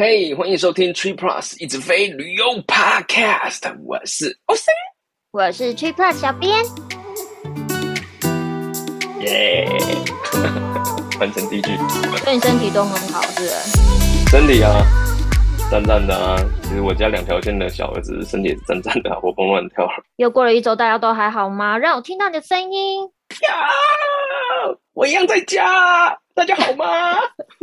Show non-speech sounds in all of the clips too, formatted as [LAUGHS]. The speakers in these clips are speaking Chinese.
嘿，欢迎收听 Tree Plus 一直飞旅游 Podcast，我是 OC，我是 Tree Plus 小编，耶，完成第一句，对你身体都很好，是？身体啊，赞赞的啊，其实我家两条线的小儿子身体也是赞赞的，活蹦乱跳。又过了一周，大家都还好吗？让我听到你的声音呀，我一样在家，大家好吗？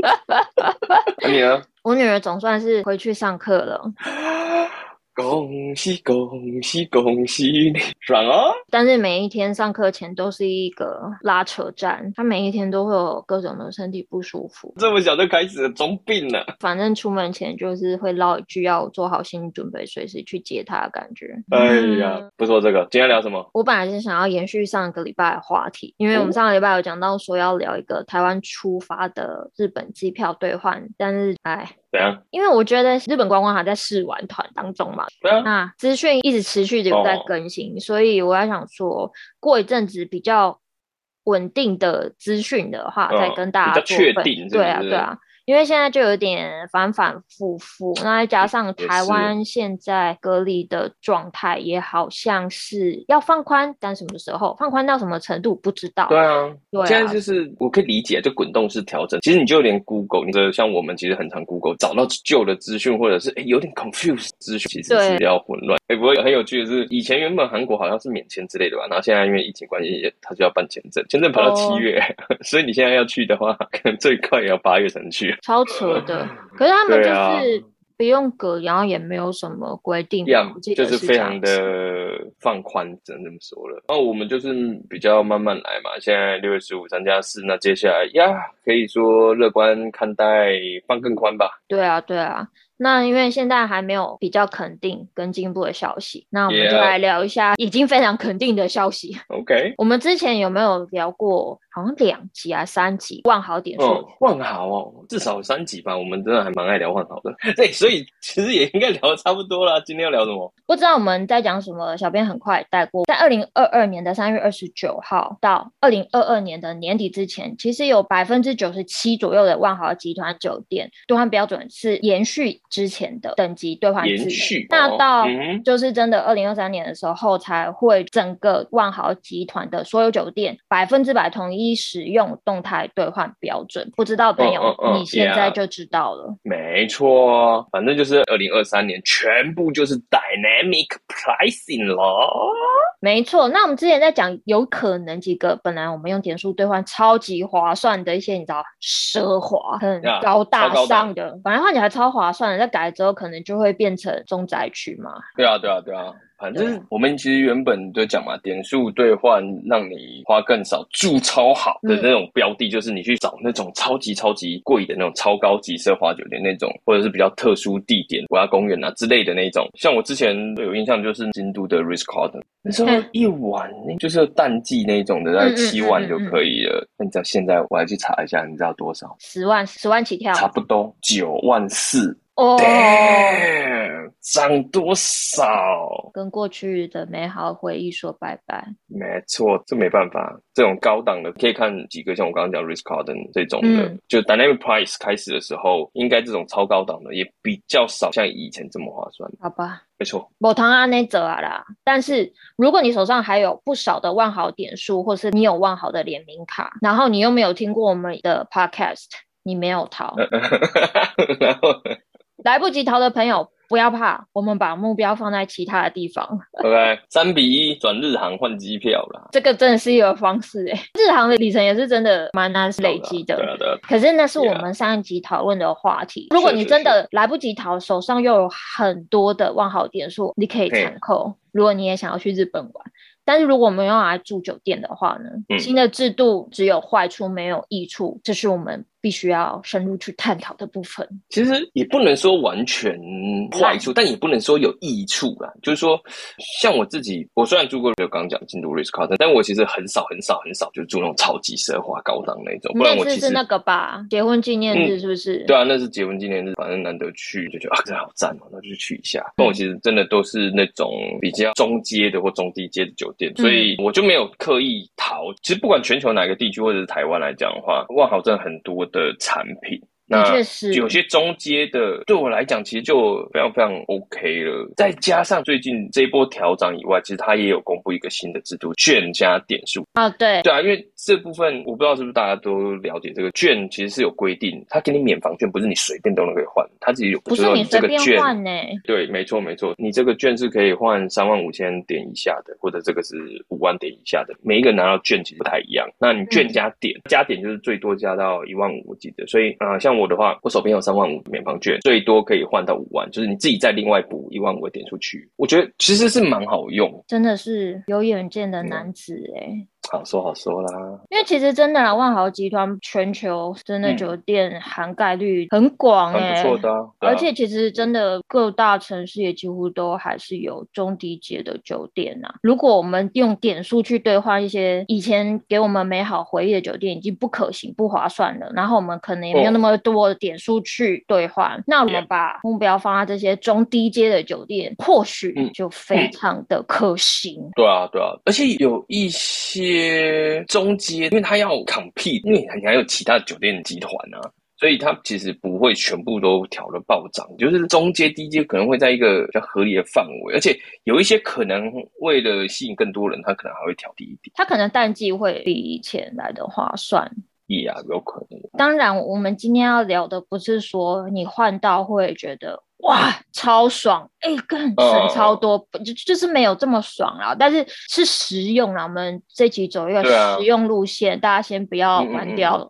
[LAUGHS] 那你呢？我女儿总算是回去上课了。[LAUGHS] 恭喜恭喜恭喜你，爽哦！但是每一天上课前都是一个拉扯战，他每一天都会有各种的身体不舒服。这么小就开始了装病了。反正出门前就是会唠一句，要做好心理准备，随时去接他的感觉。哎呀，嗯、不说这个，今天聊什么？我本来是想要延续上个礼拜的话题，因为我们上个礼拜有讲到说要聊一个台湾出发的日本机票兑换，但是哎。怎样？因为我觉得日本观光还在试玩团当中嘛，对啊，那资讯一直持续的有在更新，哦、所以我要想说，过一阵子比较稳定的资讯的话，哦、再跟大家做分。对啊，对啊。因为现在就有点反反复复，那再加上台湾现在隔离的状态也好像是要放宽，但什么时候放宽到什么程度不知道。对啊，对啊，现在就是我可以理解，就滚动式调整。其实你就连 Google，你这像我们其实很常 Google 找到旧的资讯，或者是哎有点 confuse 资讯，其实是比较混乱。哎，不过很有趣的是，以前原本韩国好像是免签之类的吧，然后现在因为疫情关系，他就要办签证，签证跑到七月，哦、[LAUGHS] 所以你现在要去的话，可能最快也要八月才能去。超扯的，可是他们就是不用隔，然后也没有什么规定，是就是非常的放宽，只能这么说了。那我们就是比较慢慢来嘛。现在六月十五三加四，那接下来呀，可以说乐观看待，放更宽吧。对啊，对啊。那因为现在还没有比较肯定跟进步的消息，那我们就来聊一下已经非常肯定的消息。OK，我们之前有没有聊过？好像两集啊，三集万豪点数。哦，万豪哦，至少三集吧。我们真的还蛮爱聊万豪的。[LAUGHS] 对，所以其实也应该聊的差不多了。今天要聊什么？不知道我们在讲什么，小编很快带过。在二零二二年的三月二十九号到二零二二年的年底之前，其实有百分之九十七左右的万豪集团酒店兑换标准是延续之前的等级兑换制。延续。那到就是真的二零二三年的时候，才会整个万豪集团的所有酒店百分之百统一。使用动态兑换标准，不知道朋友，嗯嗯嗯、你现在就知道了。没错，反正就是二零二三年全部就是 dynamic pricing 了。没错，那我们之前在讲有可能几个本来我们用点数兑换超级划算的一些，你知道奢华、很高大上的本来换起来超划算的，在改了之后可能就会变成重灾区嘛。对啊，对啊，对啊。反正我们其实原本就讲嘛，点数兑换让你花更少，住超好的那种标的，就是你去找那种超级超级贵的那种超高级奢华酒店那种，或者是比较特殊地点，国家公园啊之类的那种。像我之前有印象，就是京都的 Ritz-Carlton，那时候一晚就是淡季那种的，大概七万就可以了。那你知道现在我还去查一下，你知道多少？十万，十万起跳，差不多九万四。哦，涨多少？跟过去的美好回忆说拜拜。没错，这没办法。这种高档的可以看几个，像我刚刚讲 Risk Carden 这种的，嗯、就 Dynamic Price 开始的时候，应该这种超高档的也比较少，像以前这么划算。好吧，没错。我同样那折啊啦。但是如果你手上还有不少的万豪点数，或是你有万豪的联名卡，然后你又没有听过我们的 Podcast，你没有逃。[LAUGHS] 然后。来不及逃的朋友不要怕，我们把目标放在其他的地方。OK，三比一转日航换机票啦。这个真的是一个方式诶，日航的里程也是真的蛮难累积的。对啊，对啊。可是那是我们上一集讨论的话题。Yeah. 如果你真的来不及逃，手上又有很多的万豪点数，你可以参扣。Hey. 如果你也想要去日本玩。但是如果我们用来住酒店的话呢？嗯、新的制度只有坏处没有益处，这是我们必须要深入去探讨的部分。其实也不能说完全坏处，但也不能说有益处啦。就是说，像我自己，我虽然住过，就刚刚讲京都 Ritz-Carlton，但我其实很少很少很少就住那种超级奢华高档那种。不然我其实是那个吧，结婚纪念日是不是？嗯、对啊，那是结婚纪念日，反正难得去，就觉得啊，真的好赞哦，那就去一下。那、嗯、我其实真的都是那种比较中阶的或中低阶的酒店。所以我就没有刻意逃。其实不管全球哪个地区或者是台湾来讲的话，万豪真的很多的产品。那确实有些中阶的，对我来讲其实就非常非常 OK 了。再加上最近这一波调涨以外，其实它也有公布一个新的制度，券加点数啊，对对啊，因为这部分我不知道是不是大家都了解，这个券其实是有规定，它给你免房券，不是你随便都能可以换，它自己有不是你随便换呢？对，没错没错，你这个券是可以换三万五千点以下的，或者这个是五万点以下的，每一个拿到券其实不太一样。那你券加点，嗯、加点就是最多加到一万五，我记得。所以啊、呃，像我的话，我手边有三万五免房券，最多可以换到五万，就是你自己再另外补一万五的点数去。我觉得其实是蛮好用，真的是有远见的男子哎。嗯好说好说啦，因为其实真的啦，万豪集团全球真的酒店涵盖率很广哎、欸，不错的、啊。而且其实真的各大城市也几乎都还是有中低阶的酒店呐。如果我们用点数去兑换一些以前给我们美好回忆的酒店，已经不可行、不划算了。然后我们可能也没有那么多的点数去兑换，哦、那我们把目标放在这些中低阶的酒店，或许就非常的可行。嗯嗯、对啊，对啊，而且有一些。些中阶，因为他要 compete，因为你还有其他酒店集团啊，所以他其实不会全部都调了暴涨，就是中阶、低阶可能会在一个比较合理的范围，而且有一些可能为了吸引更多人，他可能还会调低一点。他可能淡季会比以前来的划算。也啊，有可能。当然，我们今天要聊的不是说你换到会觉得。哇，超爽！哎、欸，更省超多，就、uh, 就是没有这么爽啦。但是是实用啦。我们这期走一个实用路线，啊、大家先不要关掉。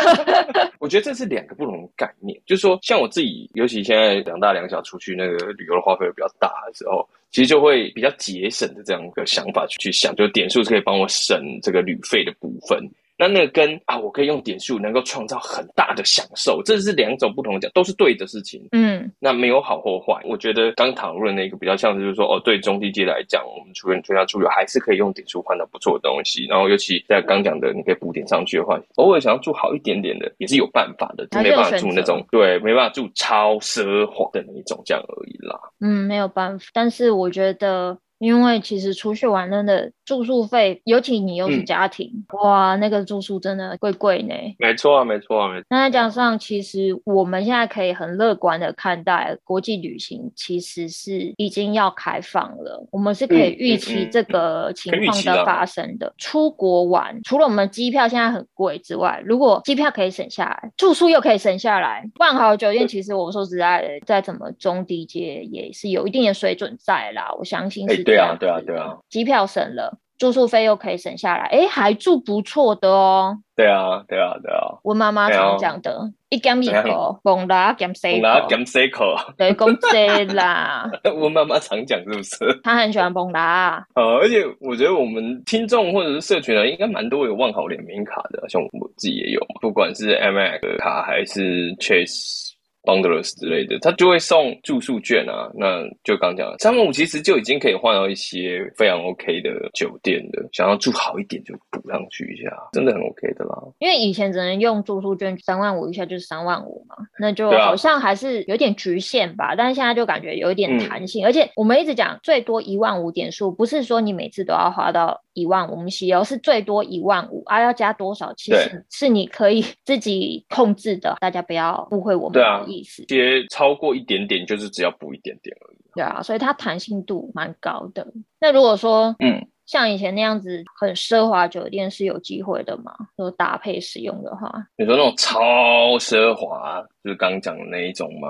[LAUGHS] 我觉得这是两个不同的概念。就是说，像我自己，尤其现在两大两小出去那个旅游的花费比较大的时候，其实就会比较节省的这样一个想法去去想，就点数是可以帮我省这个旅费的部分。那那个跟啊，我可以用点数能够创造很大的享受，这是两种不同的讲，都是对的事情。嗯，那没有好或坏。我觉得刚讨论那个比较像是就是说，哦，对中低阶来讲，我们除了全家出游还是可以用点数换到不错的东西。然后尤其在刚讲的，你可以补点上去的话，偶尔想要住好一点点的，也是有办法的，就没办法住那种对，没办法住超奢华的那一种这样而已啦。嗯，没有办法。但是我觉得。因为其实出去玩真的住宿费，尤其你又是家庭，嗯、哇，那个住宿真的贵贵呢。没错啊，没错啊，没错。那再加上，其实我们现在可以很乐观的看待国际旅行，其实是已经要开放了。我们是可以预期这个情况的发生的。嗯嗯嗯、出国玩，除了我们机票现在很贵之外，如果机票可以省下来，住宿又可以省下来，万豪酒店其实我说实在的，再怎么中低阶也是有一定的水准在啦。我相信是。对啊，对啊，对啊，机票省了，住宿费又可以省下来，哎，还住不错的哦。对啊，对啊，对啊。我妈妈常讲的，一减一口，蹦拉减四口，减四口，对，公这啦。[LAUGHS] 我妈妈常讲是不是？她很喜欢蹦拉。呃，而且我觉得我们听众或者是社群人，应该蛮多有万豪联名卡的，像我自己也有，不管是 Amex 卡还是 Chase。Boundless 之类的，他就会送住宿券啊。那就刚讲了，三万五其实就已经可以换到一些非常 OK 的酒店的。想要住好一点，就补上去一下，真的很 OK 的啦。因为以前只能用住宿券，三万五以下就是三万五嘛，那就好像还是有点局限吧。啊、但是现在就感觉有一点弹性，嗯、而且我们一直讲最多一万五点数，不是说你每次都要花到一万五，我们西游是最多一万五啊，要加多少其实是你可以 [LAUGHS] 自己控制的，大家不要误会我们的意思。些超过一点点，就是只要补一点点而已。对啊，所以它弹性度蛮高的。那如果说，嗯，像以前那样子很奢华酒店是有机会的嘛？就搭配使用的话，你说那种超奢华，就是刚讲的那一种吗？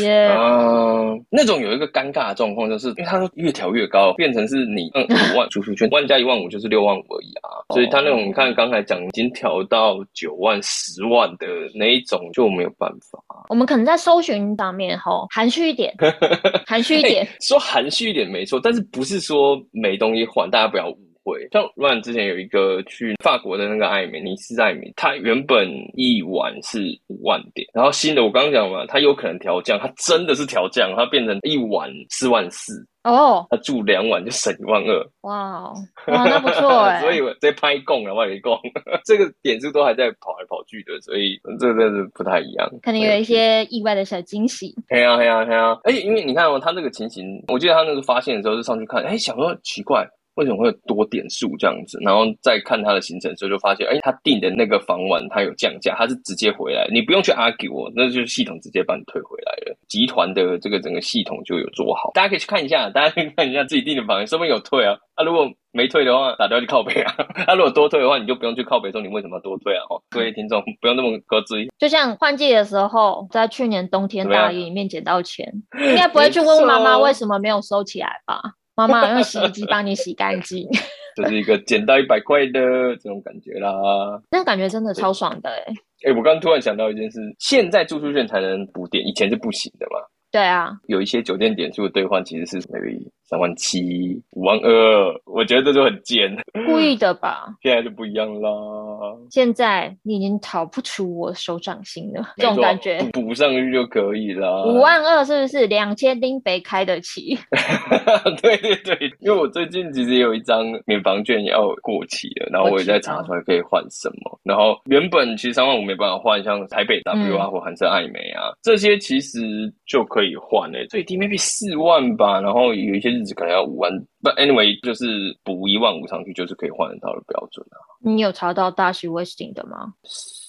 耶呃，那种有一个尴尬的状况，就是因为它越调越高，变成是你嗯五万住宿券，万加一万五就是六万五而已啊。所以它那种你看刚才讲已经调到九万、十万的那一种就没有办法。我们可能在搜寻上面吼含蓄一点，[LAUGHS] 含蓄一点，说含蓄一点没错，但是不是说没东西换，大家不要误会。像 Ryan 之前有一个去法国的那个艾美尼斯艾美，他原本一晚是五万点，然后新的我刚刚讲嘛，它有可能调降，他真的是调降，他变成一晚四万四。哦，他住两晚就省一万二，哇，哇，那不错哎，[LAUGHS] 所以我在拍供了，外面供，[LAUGHS] 这个点数都还在跑来跑去的，所以这个真的是不太一样，可能有一些意外的小惊喜。嘿啊，对啊，对啊，而且因为你看哦，他这个情形，我记得他那个发现的时候是上去看，哎，想说奇怪。为什么会有多点数这样子？然后再看他的行程时候，就发现，哎，他订的那个房晚他有降价，他是直接回来，你不用去 argue 我，那就是系统直接把你退回来了。集团的这个整个系统就有做好，大家可以去看一下，大家可以看一下自己订的房，说不定有退啊。啊，如果没退的话，打电话去靠北啊。他、[LAUGHS] 啊、如果多退的话，你就不用去靠北说你为什么要多退啊？哦，各位听众不用那么鸽子。就像换季的时候，在去年冬天大雨里面捡到钱，应该不会去问问妈妈为什么没有收起来吧？妈妈用洗衣机帮你洗干净。[LAUGHS] 这是一个捡到一百块的这种感觉啦。那感觉真的超爽的哎、欸！哎、欸，我刚刚突然想到一件事，现在住宿券才能补点，以前是不行的嘛？对啊，有一些酒店点数的兑换其实是 maybe 三万七、五万二，我觉得这就很贱，故意的吧？[LAUGHS] 现在就不一样啦。现在你已经逃不出我手掌心了，这种感觉补上去就可以了。五万二是不是两千丁北开得起？[LAUGHS] 对对对，因为我最近其实也有一张免房券要过期了，然后我也在查出来可以换什么。然后原本其实三万五没办法换，像台北 W 啊、嗯、或韩式爱美啊这些，其实就可以。可以换诶，最低 maybe 四万吧，然后有一些日子可能要五万，but anyway 就是补一万五上去，就是可以换得到的标准啊。你有查到大溪 Westin 的吗？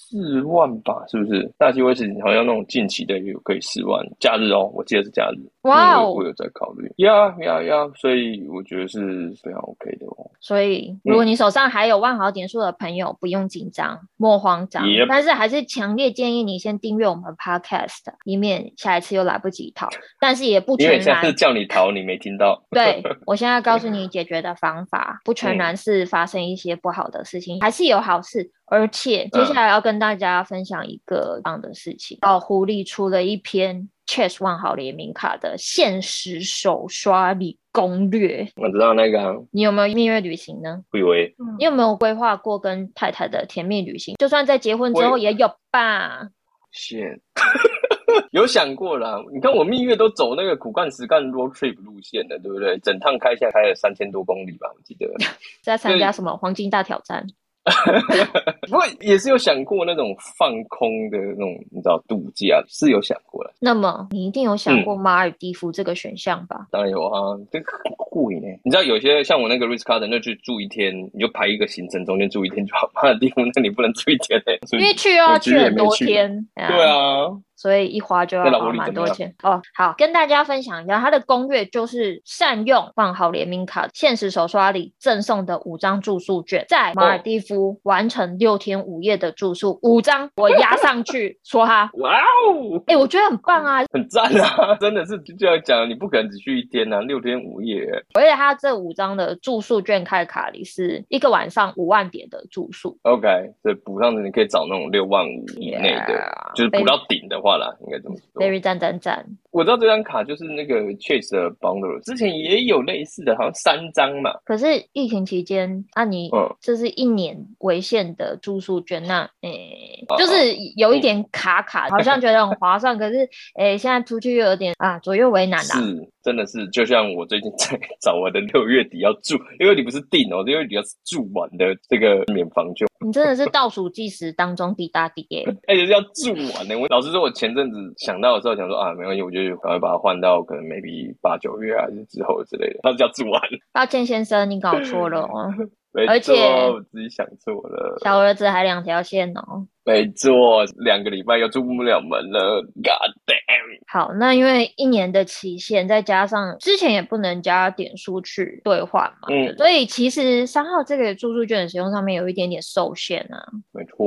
四万吧，是不是？大溪 Westin 好像那种近期的也有可以四万，假日哦，我记得是假日。哇哦，我有在考虑，呀呀呀，所以我觉得是非常 OK 的哦。所以，如果你手上还有万豪点数的朋友，不用紧张，莫慌张。但是还是强烈建议你先订阅我们 Podcast，以免下一次又来不及逃。但是也不全然，因为下次叫你逃，你没听到。对，[LAUGHS] 我现在告诉你解决的方法，不全然是发生一些不好的事情，还是有好事。而且接下来要跟大家分享一个这样的事情，老，狐狸出了一篇。Chess 万豪联名卡的限时手刷礼攻略，我知道那个、啊。你有没有蜜月旅行呢？不以为。你有没有规划过跟太太的甜蜜旅行？就算在结婚之后也有吧。线，[LAUGHS] 有想过啦。你看我蜜月都走那个苦干实干 road trip 路线的，对不对？整趟开下来开了三千多公里吧，我记得。[LAUGHS] 在参加什么黄金大挑战？[LAUGHS] 不过也是有想过那种放空的那种，你知道度假是有想过的。那么你一定有想过马尔蒂夫这个选项吧？嗯、当然有啊，这贵呢。你知道有些像我那个 Ritz-Carlton 那去住一天，你就排一个行程，中间住一天就好。马尔蒂夫那你不能住一天呢，因为去要去很多天。对啊。所以一花就要花蛮多钱哦。好，跟大家分享一下，它的攻略就是善用万豪联名卡限时手刷里赠送的五张住宿券，在马尔地夫完成六天五夜的住宿，五张我压上去 [LAUGHS] 说哈。哇哦，哎，我觉得很棒啊，[LAUGHS] 很赞啊，真的是就要讲，你不可能只去一天呐、啊，六天五夜。而且它这五张的住宿券开卡里是一个晚上五万点的住宿。OK，所以补上的你可以找那种六万五以内的，yeah, 就是补到顶的。话啦，应该这么说。Very 赞赞赞！我知道这张卡就是那个 Chase 的 Bundle，之前也有类似的，好像三张嘛。可是疫情期间，那、啊、你这是一年为限的住宿券，那诶、就是有一点卡卡，嗯、好像觉得很划算，[LAUGHS] 可是诶、欸，现在出去又有点啊左右为难的。是，真的是，就像我最近在找我的六月底要住，因为你不是订哦，六月底要住完的这个免房券。你真的是倒数计时当中滴答滴耶！[LAUGHS] 而且是要住完呢。我老实说，我前阵子想到的时候，想说啊，没关系，我就赶快把它换到可能 maybe 八九月还是之后之类的，那就要住完。抱歉，先生，你搞错了哦。[LAUGHS] 而且我自己想错了，小儿子还两条线哦。没错，两个礼拜又出不了门了，God damn！好，那因为一年的期限，再加上之前也不能加点数去兑换嘛，嗯，所以其实三号这个住宿券的使用上面有一点点受限啊。没错，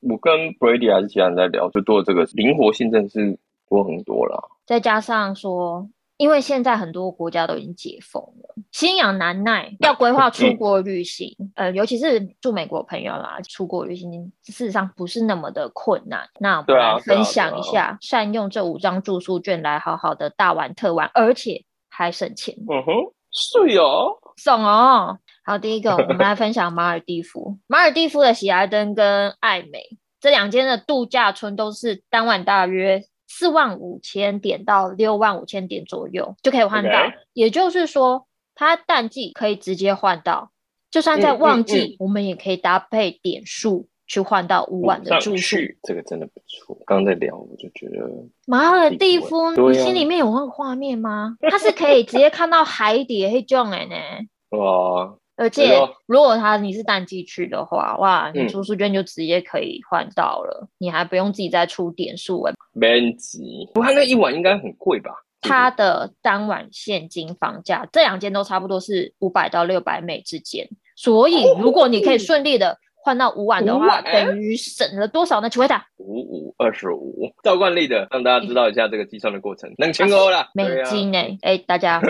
我跟 Brady 还是其他人在聊，就做这个灵活性真的是多很多了。再加上说。因为现在很多国家都已经解封了，心痒难耐，要规划出国旅行，呃，尤其是住美国朋友啦，出国旅行事实上不是那么的困难。那我们来分享一下，善用这五张住宿券来好好的大玩特玩，而且还省钱。嗯哼，是哦，爽哦。好，第一个我们来分享马尔蒂夫，马尔蒂夫的喜来登跟艾美这两间的度假村都是当晚大约。四万五千点到六万五千点左右就可以换到，okay. 也就是说，它淡季可以直接换到，就算在旺季，嗯嗯嗯，我们也可以搭配点数去换到五晚的住宿。这个真的不错。刚刚在聊，我就觉得马尔地夫，你心里面有那个画面吗？它是可以直接看到海底的那种诶呢。[LAUGHS] 哇！而且如果他你是淡季去的话，哇，你住宿券就直接可以换到了，嗯、你还不用自己再出点数哎。没急，不过那一晚应该很贵吧？它的当晚现金房价，这两间都差不多是五百到六百美之间，所以如果你可以顺利的换到五晚的话，等于省了多少呢？请回答。五五二十五，照惯例的让大家知道一下这个计算的过程，两千欧了，美金哎、啊欸，大家。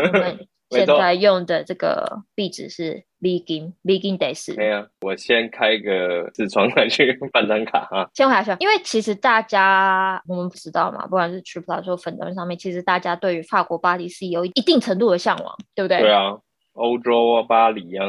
现在用的这个币值是 Begin，Begin Days。没有，我先开个视窗来去 [LAUGHS] 办张卡哈。先回来说，因为其实大家我们不知道嘛，不管是 TripPlus 或粉专上面，其实大家对于法国巴黎是有一定程度的向往，对不对？对啊，欧洲啊，巴黎啊。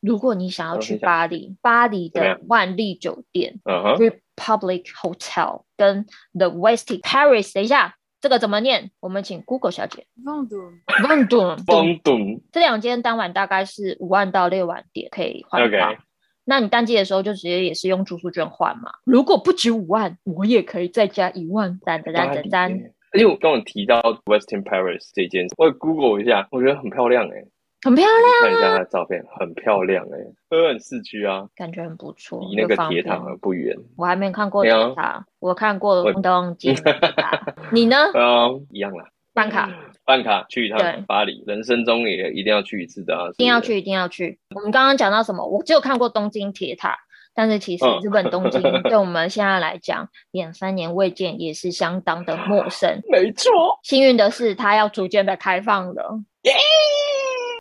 如果你想要去巴黎，巴黎的万丽酒店、uh -huh. Republic Hotel 跟 The Westin Paris，等一下。这个怎么念？我们请 Google 小姐。Vendôme，Vendôme，这两间当晚大概是五万到六万点可以换到。Okay. 那你淡季的时候就直接也是用住宿券换嘛？如果不止五万，我也可以再加一万。赞赞赞赞赞！因为我刚刚提到 Western Paris 这间，我 Google 一下，我觉得很漂亮哎、欸。很漂亮、啊，看一下他的照片，很漂亮哎、欸，都很市区啊，感觉很不错，离那个铁塔不远。我还没看过铁塔、啊，我看过了东京 [LAUGHS] 塔。你呢？[LAUGHS] 嗯，一样啦。办卡，办卡去一趟巴黎，人生中也一定要去一次的啊！一定要去，一定要去。我们刚刚讲到什么？我只有看过东京铁塔，但是其实日本东京 [LAUGHS] 对我们现在来讲，两三年未见也是相当的陌生。没错，幸运的是，它要逐渐的开放了。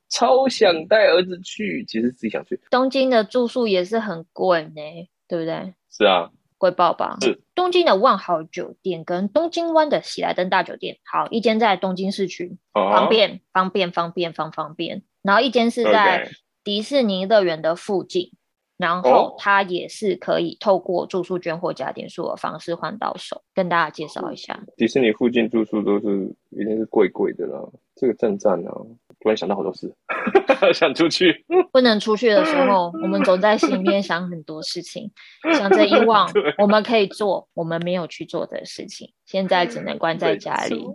超想带儿子去，其实自己想去。东京的住宿也是很贵呢，对不对？是啊，贵爆吧？是。东京的万豪酒店跟东京湾的喜来登大酒店，好，一间在东京市区，方便方便方便方方便。然后一间是在迪士尼乐园的附近.然后它也是可以透过住宿券或加点数的方式换到手。跟大家介绍一下，迪士尼附近住宿都是一定是贵贵的啦。这个正站呢？突然想到好多事，[LAUGHS] 想出去。不能出去的时 [LAUGHS] 候，我们总在心里面想很多事情，想着以往 [LAUGHS] 我们可以做我们没有去做的事情，现在只能关在家里，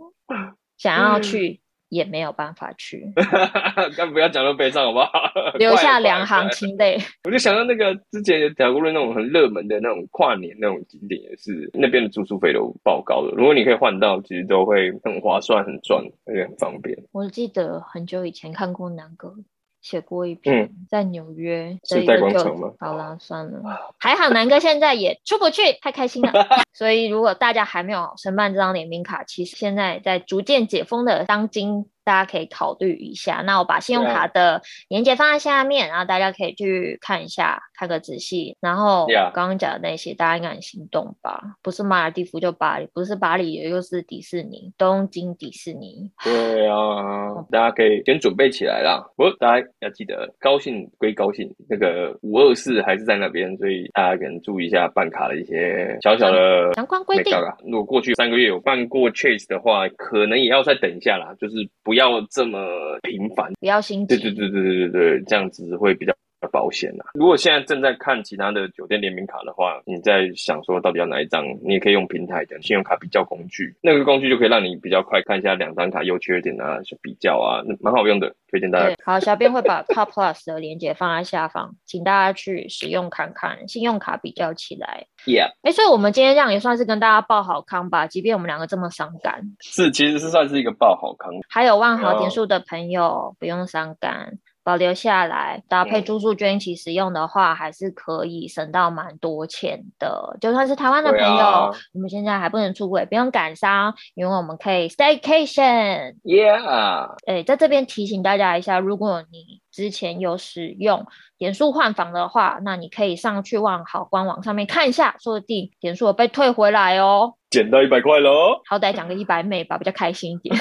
想要去。也没有办法去，[LAUGHS] 但不要讲那么悲伤好不好？[LAUGHS] 留下两行清泪。我就想到那个之前讲过的那种很热门的那种跨年那种景点，也是那边的住宿费都爆高的。如果你可以换到，其实都会很划算、很赚，而且很方便。我记得很久以前看过南哥。写过一篇在纽约的一个酒店，嗯，好啦，算了，[LAUGHS] 还好南哥现在也出不去，太开心了。所以如果大家还没有申办这张联名卡，其实现在在逐渐解封的当今。大家可以考虑一下。那我把信用卡的链接放在下面，然后大家可以去看一下，看个仔细。然后刚刚讲的那些，大家应该很心动吧？不是马尔蒂夫就巴黎，不是巴黎也就是迪士尼，东京迪士尼。对啊，大家可以先准备起来啦。不过大家要记得，高兴归高兴，那个五二四还是在那边，所以大家可能注意一下办卡的一些小小的相关规定。如果过去三个月有办过 Chase 的话，可能也要再等一下啦，就是不。不要这么频繁，不要心急。对对对对对对对，这样子会比较保险啊。如果现在正在看其他的酒店联名卡的话，你在想说到底要哪一张，你也可以用平台的信用卡比较工具，那个工具就可以让你比较快看一下两张卡优缺点啊，比较啊，蛮好用的，推荐大家。好，小编会把 Top Plus 的链接放在下方，请大家去使用看看，信用卡比较起来。Yeah，哎、欸，所以我们今天这样也算是跟大家报好康吧，即便我们两个这么伤感，是其实是算是一个报好康。还有万豪点数的朋友不用伤感。保留下来，搭配住宿券一起使用的话，还是可以省到蛮多钱的。就算是台湾的朋友，你们现在还不能出国，不用感伤，因为我们可以 staycation。Yeah，哎，在这边提醒大家一下，如果你之前有使用点数换房的话，那你可以上去万好官网上面看一下，说不定点数被退回来哦。捡到一百块喽！好歹讲个一百美吧，比较开心一点。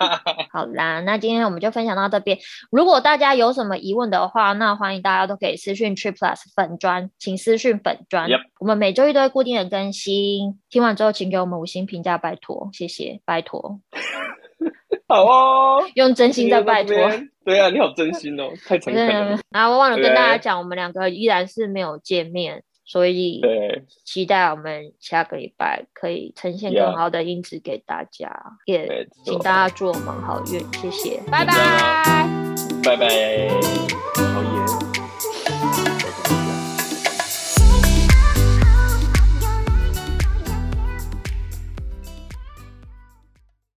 [LAUGHS] 好啦，那今天我们就分享到这边。如果大家有什么疑问的话，那欢迎大家都可以私讯 Trip Plus 粉专，请私讯粉专。Yep. 我们每周一都会固定的更新。听完之后，请给我们五星评价，拜托，谢谢，拜托。[LAUGHS] 好哦，用真心在拜托。对啊，你好真心哦，太诚恳了。然后我忘了跟大家讲，我们两个依然是没有见面。所以期待我们下个礼拜可以呈现更好的音质给大家，也请大家祝我们好运，谢谢，拜拜，拜拜，好耶。